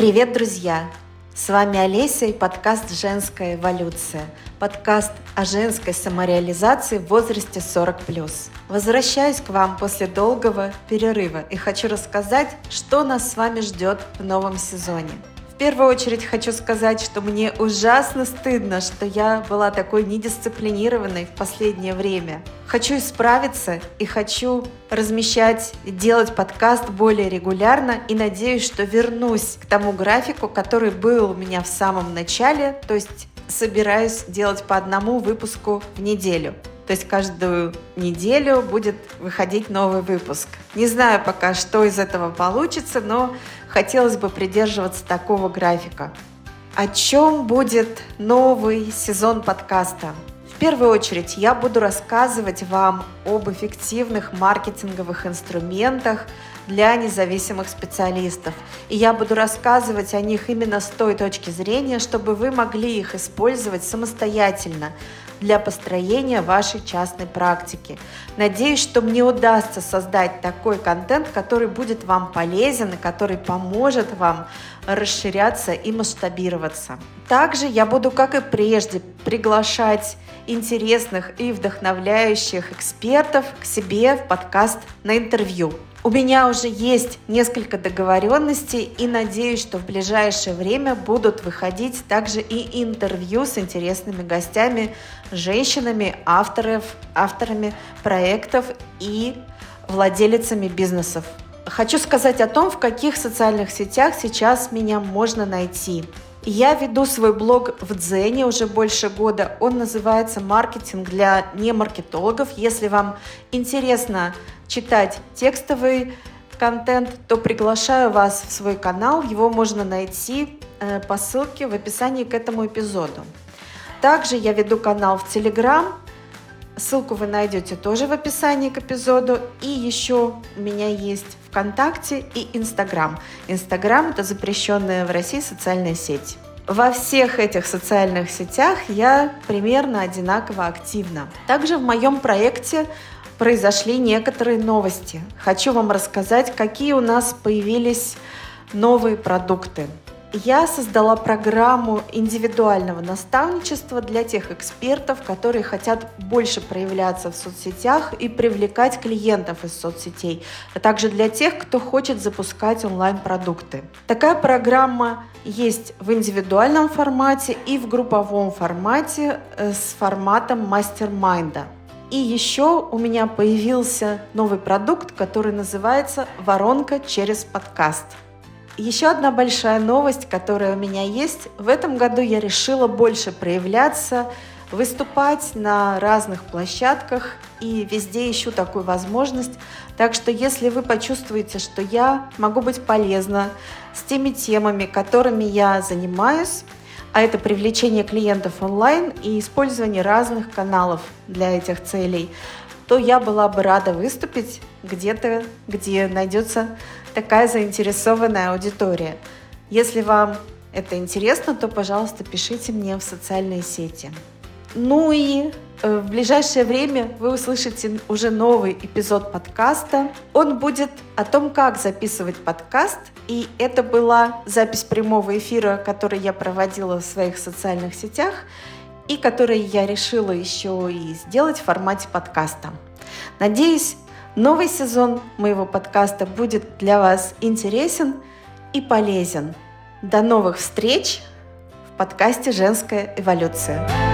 Привет, друзья! С вами Олеся и подкаст «Женская эволюция». Подкаст о женской самореализации в возрасте 40+. Возвращаюсь к вам после долгого перерыва и хочу рассказать, что нас с вами ждет в новом сезоне – первую очередь хочу сказать, что мне ужасно стыдно, что я была такой недисциплинированной в последнее время. Хочу исправиться и хочу размещать, делать подкаст более регулярно и надеюсь, что вернусь к тому графику, который был у меня в самом начале, то есть собираюсь делать по одному выпуску в неделю. То есть каждую неделю будет выходить новый выпуск. Не знаю пока, что из этого получится, но хотелось бы придерживаться такого графика. О чем будет новый сезон подкаста? В первую очередь я буду рассказывать вам об эффективных маркетинговых инструментах для независимых специалистов. И я буду рассказывать о них именно с той точки зрения, чтобы вы могли их использовать самостоятельно для построения вашей частной практики. Надеюсь, что мне удастся создать такой контент, который будет вам полезен и который поможет вам расширяться и масштабироваться. Также я буду, как и прежде, приглашать интересных и вдохновляющих экспертов к себе в подкаст на интервью. У меня уже есть несколько договоренностей и надеюсь, что в ближайшее время будут выходить также и интервью с интересными гостями, женщинами, авторов, авторами проектов и владелицами бизнесов. Хочу сказать о том, в каких социальных сетях сейчас меня можно найти. Я веду свой блог в Дзене уже больше года. Он называется «Маркетинг для немаркетологов». Если вам интересно читать текстовый контент, то приглашаю вас в свой канал. Его можно найти э, по ссылке в описании к этому эпизоду. Также я веду канал в Телеграм. Ссылку вы найдете тоже в описании к эпизоду. И еще у меня есть ВКонтакте и Инстаграм. Инстаграм – это запрещенная в России социальная сеть. Во всех этих социальных сетях я примерно одинаково активна. Также в моем проекте произошли некоторые новости. Хочу вам рассказать, какие у нас появились новые продукты. Я создала программу индивидуального наставничества для тех экспертов, которые хотят больше проявляться в соцсетях и привлекать клиентов из соцсетей, а также для тех, кто хочет запускать онлайн-продукты. Такая программа есть в индивидуальном формате и в групповом формате э, с форматом мастер-майнда. И еще у меня появился новый продукт, который называется «Воронка через подкаст». Еще одна большая новость, которая у меня есть. В этом году я решила больше проявляться, выступать на разных площадках и везде ищу такую возможность. Так что если вы почувствуете, что я могу быть полезна с теми темами, которыми я занимаюсь, а это привлечение клиентов онлайн и использование разных каналов для этих целей, то я была бы рада выступить где-то, где найдется такая заинтересованная аудитория. Если вам это интересно, то, пожалуйста, пишите мне в социальные сети. Ну и э, в ближайшее время вы услышите уже новый эпизод подкаста. Он будет о том, как записывать подкаст. И это была запись прямого эфира, который я проводила в своих социальных сетях и который я решила еще и сделать в формате подкаста. Надеюсь, новый сезон моего подкаста будет для вас интересен и полезен. До новых встреч в подкасте «Женская эволюция».